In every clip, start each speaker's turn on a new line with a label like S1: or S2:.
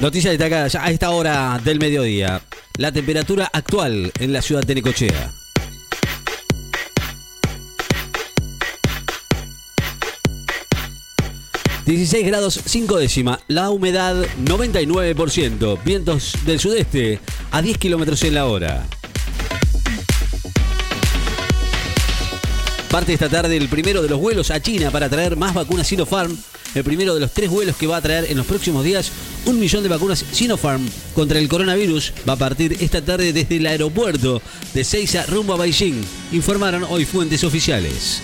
S1: Noticias destacadas a esta hora del mediodía. La temperatura actual en la ciudad de Necochea. ...16 grados 5 décima... ...la humedad 99%... ...vientos del sudeste... ...a 10 kilómetros en la hora... Parte esta tarde el primero de los vuelos a China para traer más vacunas Sinopharm. El primero de los tres vuelos que va a traer en los próximos días un millón de vacunas Sinopharm contra el coronavirus. Va a partir esta tarde desde el aeropuerto de Seiza rumbo a Beijing, informaron hoy fuentes oficiales.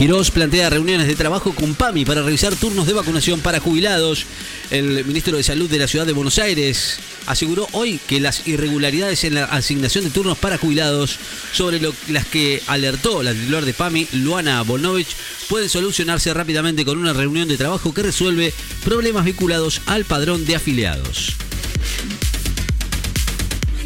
S1: Quirós plantea reuniones de trabajo con PAMI para revisar turnos de vacunación para jubilados. El ministro de Salud de la Ciudad de Buenos Aires aseguró hoy que las irregularidades en la asignación de turnos para jubilados, sobre las que alertó la titular de PAMI, Luana Bolnovich, pueden solucionarse rápidamente con una reunión de trabajo que resuelve problemas vinculados al padrón de afiliados.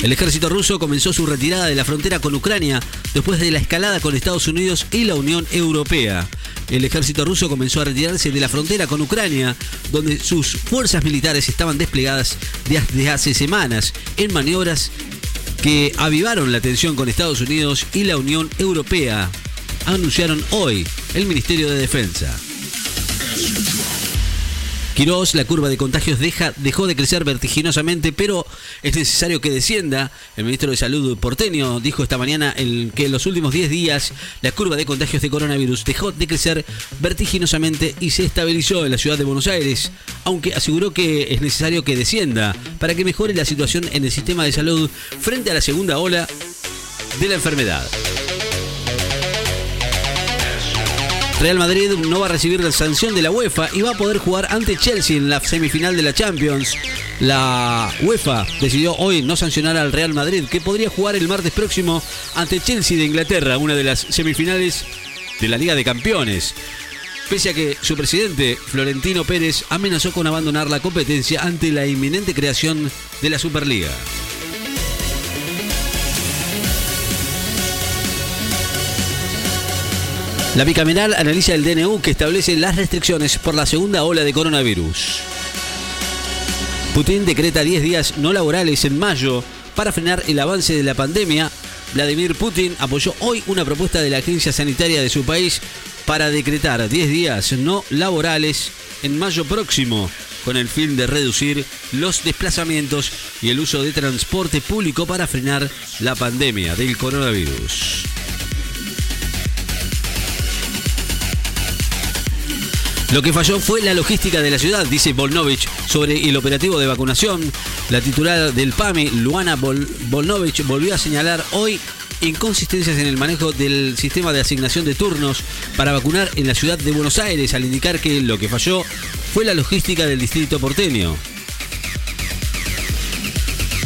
S1: El ejército ruso comenzó su retirada de la frontera con Ucrania después de la escalada con Estados Unidos y la Unión Europea. El ejército ruso comenzó a retirarse de la frontera con Ucrania, donde sus fuerzas militares estaban desplegadas desde hace semanas en maniobras que avivaron la tensión con Estados Unidos y la Unión Europea, anunciaron hoy el Ministerio de Defensa. Quirós, la curva de contagios deja, dejó de crecer vertiginosamente, pero es necesario que descienda. El ministro de Salud porteño dijo esta mañana que en los últimos 10 días la curva de contagios de coronavirus dejó de crecer vertiginosamente y se estabilizó en la ciudad de Buenos Aires, aunque aseguró que es necesario que descienda para que mejore la situación en el sistema de salud frente a la segunda ola de la enfermedad. Real Madrid no va a recibir la sanción de la UEFA y va a poder jugar ante Chelsea en la semifinal de la Champions. La UEFA decidió hoy no sancionar al Real Madrid, que podría jugar el martes próximo ante Chelsea de Inglaterra, una de las semifinales de la Liga de Campeones. Pese a que su presidente, Florentino Pérez, amenazó con abandonar la competencia ante la inminente creación de la Superliga. La bicameral analiza el DNU que establece las restricciones por la segunda ola de coronavirus. Putin decreta 10 días no laborales en mayo para frenar el avance de la pandemia. Vladimir Putin apoyó hoy una propuesta de la agencia sanitaria de su país para decretar 10 días no laborales en mayo próximo con el fin de reducir los desplazamientos y el uso de transporte público para frenar la pandemia del coronavirus. Lo que falló fue la logística de la ciudad, dice Volnovich sobre el operativo de vacunación. La titular del PAMI, Luana Volnovich, volvió a señalar hoy inconsistencias en el manejo del sistema de asignación de turnos para vacunar en la ciudad de Buenos Aires, al indicar que lo que falló fue la logística del distrito porteño.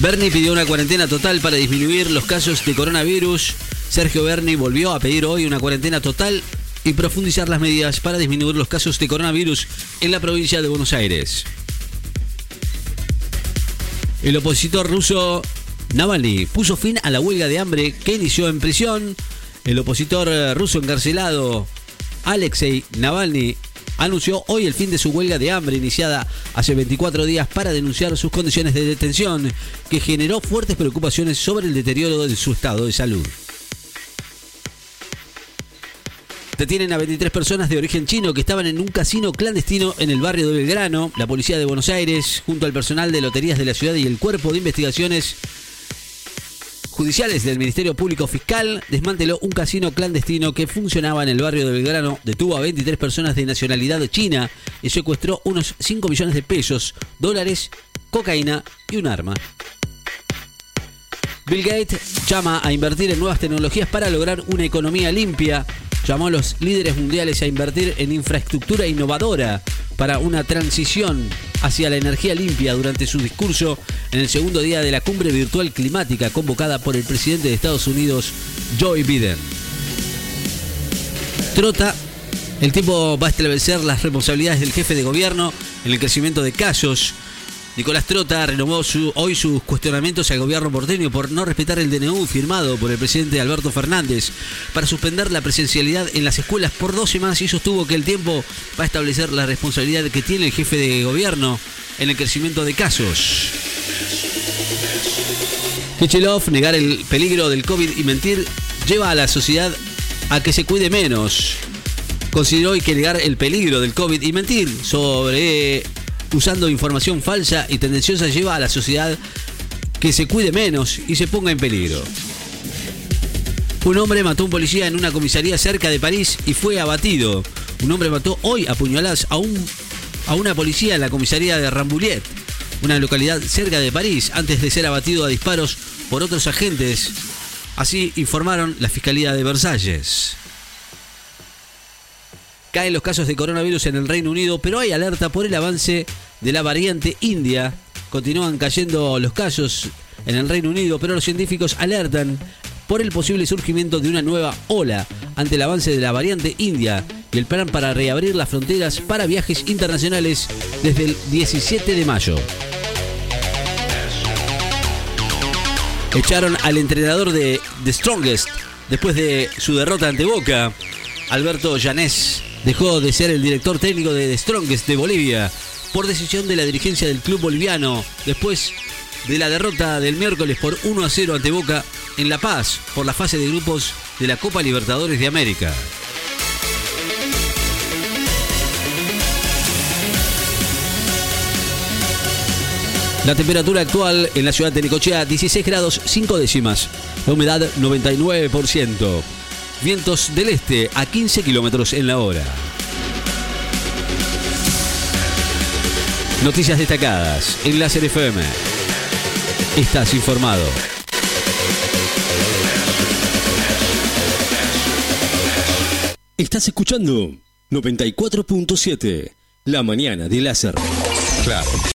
S1: Bernie pidió una cuarentena total para disminuir los casos de coronavirus. Sergio Berni volvió a pedir hoy una cuarentena total y profundizar las medidas para disminuir los casos de coronavirus en la provincia de Buenos Aires. El opositor ruso Navalny puso fin a la huelga de hambre que inició en prisión. El opositor ruso encarcelado Alexei Navalny anunció hoy el fin de su huelga de hambre iniciada hace 24 días para denunciar sus condiciones de detención, que generó fuertes preocupaciones sobre el deterioro de su estado de salud. Detienen a 23 personas de origen chino que estaban en un casino clandestino en el barrio de Belgrano. La policía de Buenos Aires, junto al personal de loterías de la ciudad y el cuerpo de investigaciones judiciales del Ministerio Público Fiscal, desmanteló un casino clandestino que funcionaba en el barrio de Belgrano, detuvo a 23 personas de nacionalidad china y secuestró unos 5 millones de pesos, dólares, cocaína y un arma. Bill Gates llama a invertir en nuevas tecnologías para lograr una economía limpia llamó a los líderes mundiales a invertir en infraestructura innovadora para una transición hacia la energía limpia durante su discurso en el segundo día de la cumbre virtual climática convocada por el presidente de Estados Unidos, Joe Biden. Trota, el tiempo va a establecer las responsabilidades del jefe de gobierno en el crecimiento de casos Nicolás Trota renovó hoy sus cuestionamientos al gobierno porteño por no respetar el DNU firmado por el presidente Alberto Fernández para suspender la presencialidad en las escuelas por dos semanas y sostuvo que el tiempo va a establecer la responsabilidad que tiene el jefe de gobierno en el crecimiento de casos. Kichilov, negar el peligro del COVID y mentir lleva a la sociedad a que se cuide menos. Consideró que negar el peligro del COVID y mentir sobre usando información falsa y tendenciosa lleva a la sociedad que se cuide menos y se ponga en peligro. Un hombre mató a un policía en una comisaría cerca de París y fue abatido. Un hombre mató hoy a puñaladas a, un, a una policía en la comisaría de Rambouillet, una localidad cerca de París, antes de ser abatido a disparos por otros agentes. Así informaron la Fiscalía de Versalles. Caen los casos de coronavirus en el Reino Unido, pero hay alerta por el avance de la variante india. Continúan cayendo los casos en el Reino Unido, pero los científicos alertan por el posible surgimiento de una nueva ola ante el avance de la variante india y el plan para reabrir las fronteras para viajes internacionales desde el 17 de mayo. Echaron al entrenador de The Strongest después de su derrota ante Boca, Alberto Llanés dejó de ser el director técnico de The Strongest de Bolivia por decisión de la dirigencia del club boliviano después de la derrota del miércoles por 1 a 0 ante Boca en La Paz por la fase de grupos de la Copa Libertadores de América. La temperatura actual en la ciudad de Necochea 16 grados 5 décimas. La humedad 99%. Vientos del este a 15 kilómetros en la hora. Noticias destacadas en Láser FM. Estás informado.
S2: Estás escuchando 94.7, la mañana de Láser. Claro.